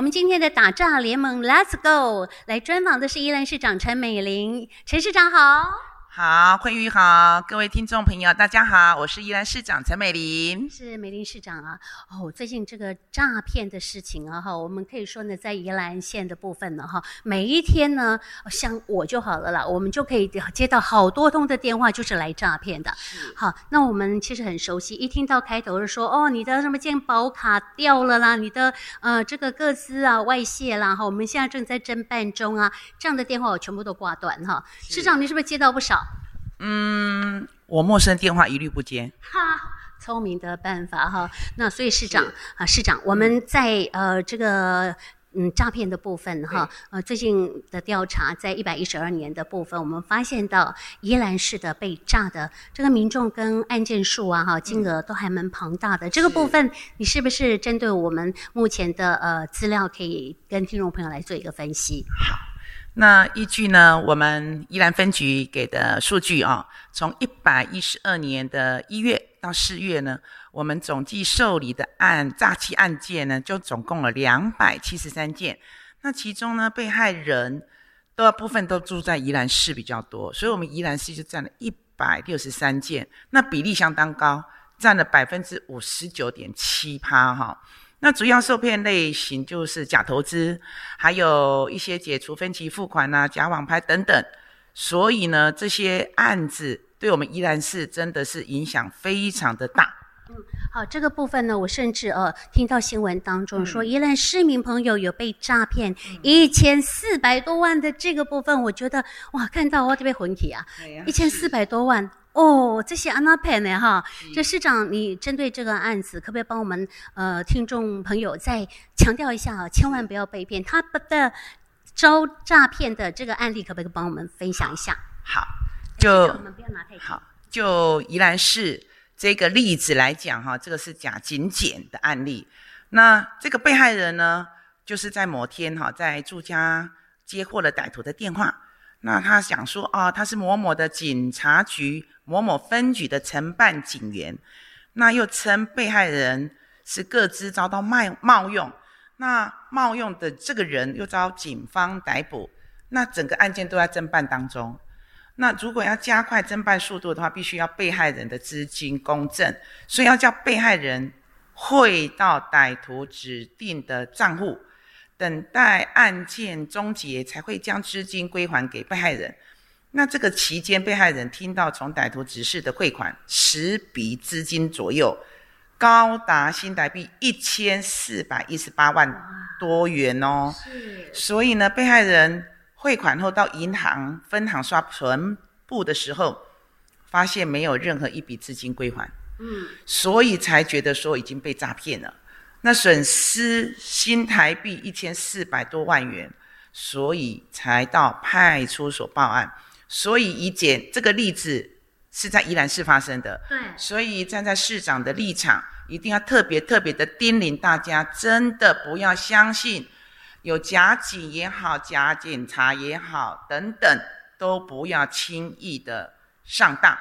我们今天的打仗联盟，Let's go！来专访的是宜兰市长陈美玲，陈市长好。好，慧玉好，各位听众朋友，大家好，我是宜兰市长陈美玲，是美玲市长啊。哦，最近这个诈骗的事情啊，哈，我们可以说呢，在宜兰县的部分呢，哈，每一天呢，像我就好了啦，我们就可以接到好多通的电话，就是来诈骗的。好，那我们其实很熟悉，一听到开头是说，哦，你的什么健保卡掉了啦，你的呃这个个资啊外泄啦，哈，我们现在正在侦办中啊，这样的电话我全部都挂断哈。市长，你是不是接到不少？嗯，我陌生电话一律不接。哈，聪明的办法哈。那所以市长啊，市长，我们在呃这个嗯诈骗的部分哈，呃最近的调查，在一百一十二年的部分，我们发现到宜兰市的被诈的这个民众跟案件数啊哈，金额都还蛮庞大的。嗯、这个部分，你是不是针对我们目前的呃资料，可以跟听众朋友来做一个分析？好。那依据呢，我们宜兰分局给的数据啊，从一百一十二年的一月到四月呢，我们总计受理的案诈欺案件呢，就总共了两百七十三件。那其中呢，被害人的部分都住在宜兰市比较多，所以我们宜兰市就占了一百六十三件，那比例相当高，占了百分之五十九点七趴哈。那主要受骗类型就是假投资，还有一些解除分期付款啊、假网拍等等。所以呢，这些案子对我们宜兰市真的是影响非常的大。嗯，好，这个部分呢，我甚至呃听到新闻当中说，宜兰市民朋友有被诈骗一千四百多万的这个部分，我觉得哇，看到我这边魂体啊，一千四百多万。哦，这些安娜佩呢？哈，这市长，你针对这个案子，可不可以帮我们呃听众朋友再强调一下啊？千万不要被骗，他的招诈骗的这个案例，可不可以帮我们分享一下？好，就我们不要拿太好，就宜兰市这个例子来讲哈，这个是假警检的案例。那这个被害人呢，就是在某天哈，在住家接获了歹徒的电话，那他想说啊，他是某某的警察局。某某分局的承办警员，那又称被害人是各自遭到冒冒用，那冒用的这个人又遭警方逮捕，那整个案件都在侦办当中。那如果要加快侦办速度的话，必须要被害人的资金公证，所以要叫被害人汇到歹徒指定的账户，等待案件终结才会将资金归还给被害人。那这个期间，被害人听到从歹徒指示的汇款十笔资金左右，高达新台币一千四百一十八万多元哦。所以呢，被害人汇款后到银行分行刷存部的时候，发现没有任何一笔资金归还。嗯。所以才觉得说已经被诈骗了。那损失新台币一千四百多万元，所以才到派出所报案。所以，以检这个例子是在宜兰市发生的。对。所以，站在市长的立场，一定要特别特别的叮咛大家，真的不要相信有假警也好、假警察也好等等，都不要轻易的上当。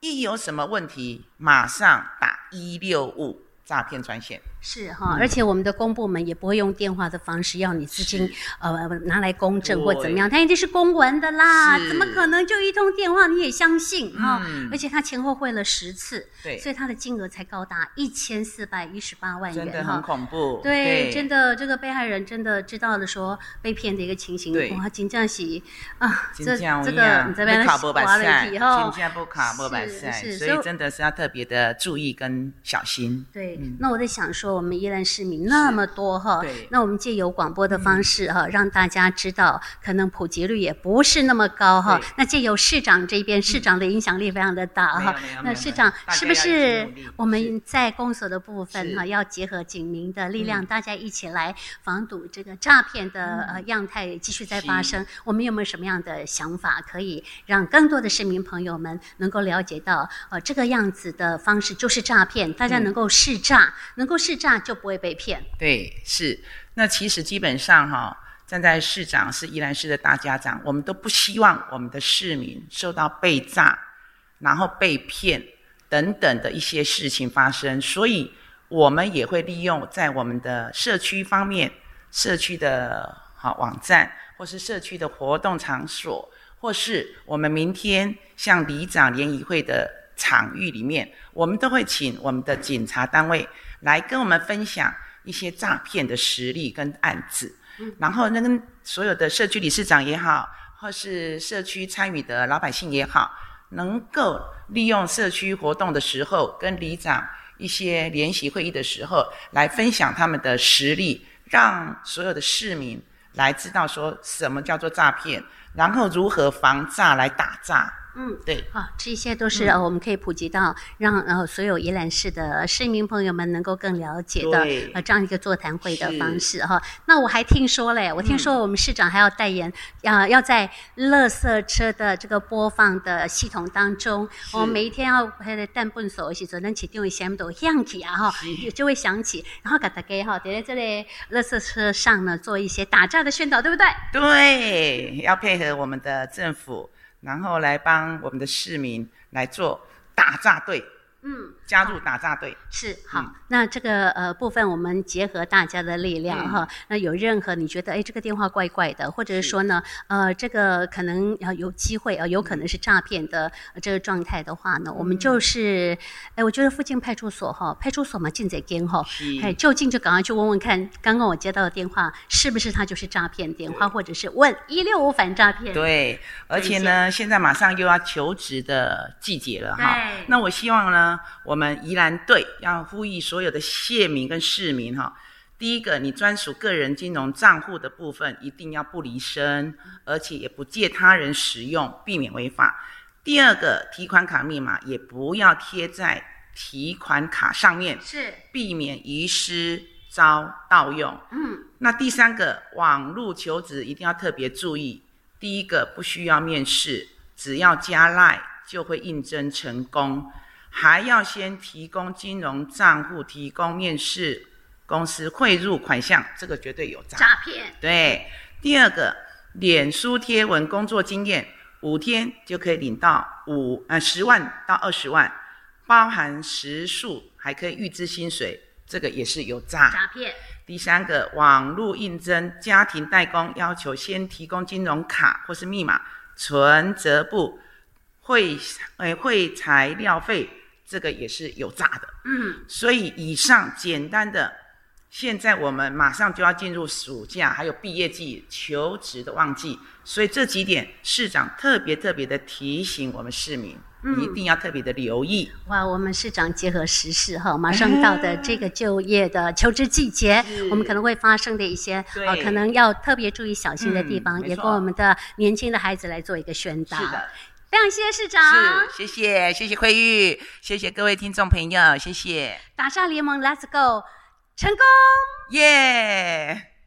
一有什么问题，马上打一六五诈骗专线。是哈，而且我们的公部门也不会用电话的方式要你资金呃拿来公证或怎么样，他一定是公文的啦，怎么可能就一通电话你也相信哈？而且他前后汇了十次，对，所以他的金额才高达一千四百一十八万元，真的很恐怖。对，真的这个被害人真的知道了说被骗的一个情形，哇，金价喜啊，这这个你这边滑了一题哈，金价不卡不白塞，所以真的是要特别的注意跟小心。对，那我在想说。我们宜兰市民那么多哈，那我们借由广播的方式哈，让大家知道，可能普及率也不是那么高哈。那借由市长这边，市长的影响力非常的大哈。那市长是不是我们在公所的部分哈，要结合警民的力量，大家一起来防堵这个诈骗的呃样态继续在发生？我们有没有什么样的想法，可以让更多的市民朋友们能够了解到，呃，这个样子的方式就是诈骗，大家能够识诈，能够识。诈就不会被骗。对，是。那其实基本上哈，站在市长是宜兰市的大家长，我们都不希望我们的市民受到被诈，然后被骗等等的一些事情发生。所以，我们也会利用在我们的社区方面社区的好网站，或是社区的活动场所，或是我们明天像里长联谊会的场域里面，我们都会请我们的警察单位来跟我们分享一些诈骗的实例跟案子，然后那跟所有的社区理事长也好，或是社区参与的老百姓也好，能够利用社区活动的时候，跟里长一些联席会议的时候，来分享他们的实例，让所有的市民来知道说什么叫做诈骗，然后如何防诈来打诈。嗯，对，好、哦，这些都是、嗯、呃，我们可以普及到，让呃所有宜兰市的市民朋友们能够更了解的呃这样一个座谈会的方式哈。那我还听说嘞，我听说我们市长还要代言，要、嗯呃、要在垃圾车的这个播放的系统当中，我们每一天要还得弹畚手一起做，能起定位什么都响起啊哈，就会响起，然后给大家哈，在这里垃圾车上呢做一些打架的宣导，对不对？对，要配合我们的政府。然后来帮我们的市民来做打炸队。嗯，加入打诈队是好。嗯、那这个呃部分，我们结合大家的力量哈、嗯。那有任何你觉得哎这个电话怪怪的，或者是说呢呃这个可能要有机会啊、呃，有可能是诈骗的、呃、这个状态的话呢，嗯、我们就是哎我觉得附近派出所哈，派出所嘛近在跟哈，哎就近就赶快去问问看，刚刚我接到的电话是不是他就是诈骗电话，或者是问一六五反诈骗。对，而且呢现在马上又要求职的季节了哈，那我希望呢。我们宜兰队要呼吁所有的县民跟市民哈，第一个，你专属个人金融账户的部分一定要不离身，而且也不借他人使用，避免违法。第二个，提款卡密码也不要贴在提款卡上面，是避免遗失遭盗用。嗯，那第三个，网络求职一定要特别注意，第一个不需要面试，只要加赖就会应征成功。还要先提供金融账户，提供面试公司汇入款项，这个绝对有诈诈骗。对，第二个，脸书贴文工作经验五天就可以领到五呃十万到二十万，包含时数，还可以预支薪水，这个也是有诈诈骗。第三个，网络应征家庭代工，要求先提供金融卡或是密码、存折簿、汇呃汇材料费。这个也是有诈的，嗯，所以以上简单的，现在我们马上就要进入暑假，还有毕业季、求职的旺季，所以这几点市长特别特别的提醒我们市民，嗯，一定要特别的留意。哇，我们市长结合时事哈，马上到的这个就业的求职季节，我们可能会发生的一些呃，可能要特别注意小心的地方，嗯，也跟我们的年轻的孩子来做一个宣导。是的。非常谢谢市长，是谢谢谢谢惠玉，谢谢各位听众朋友，谢谢。打上联盟，Let's go，成功，耶、yeah！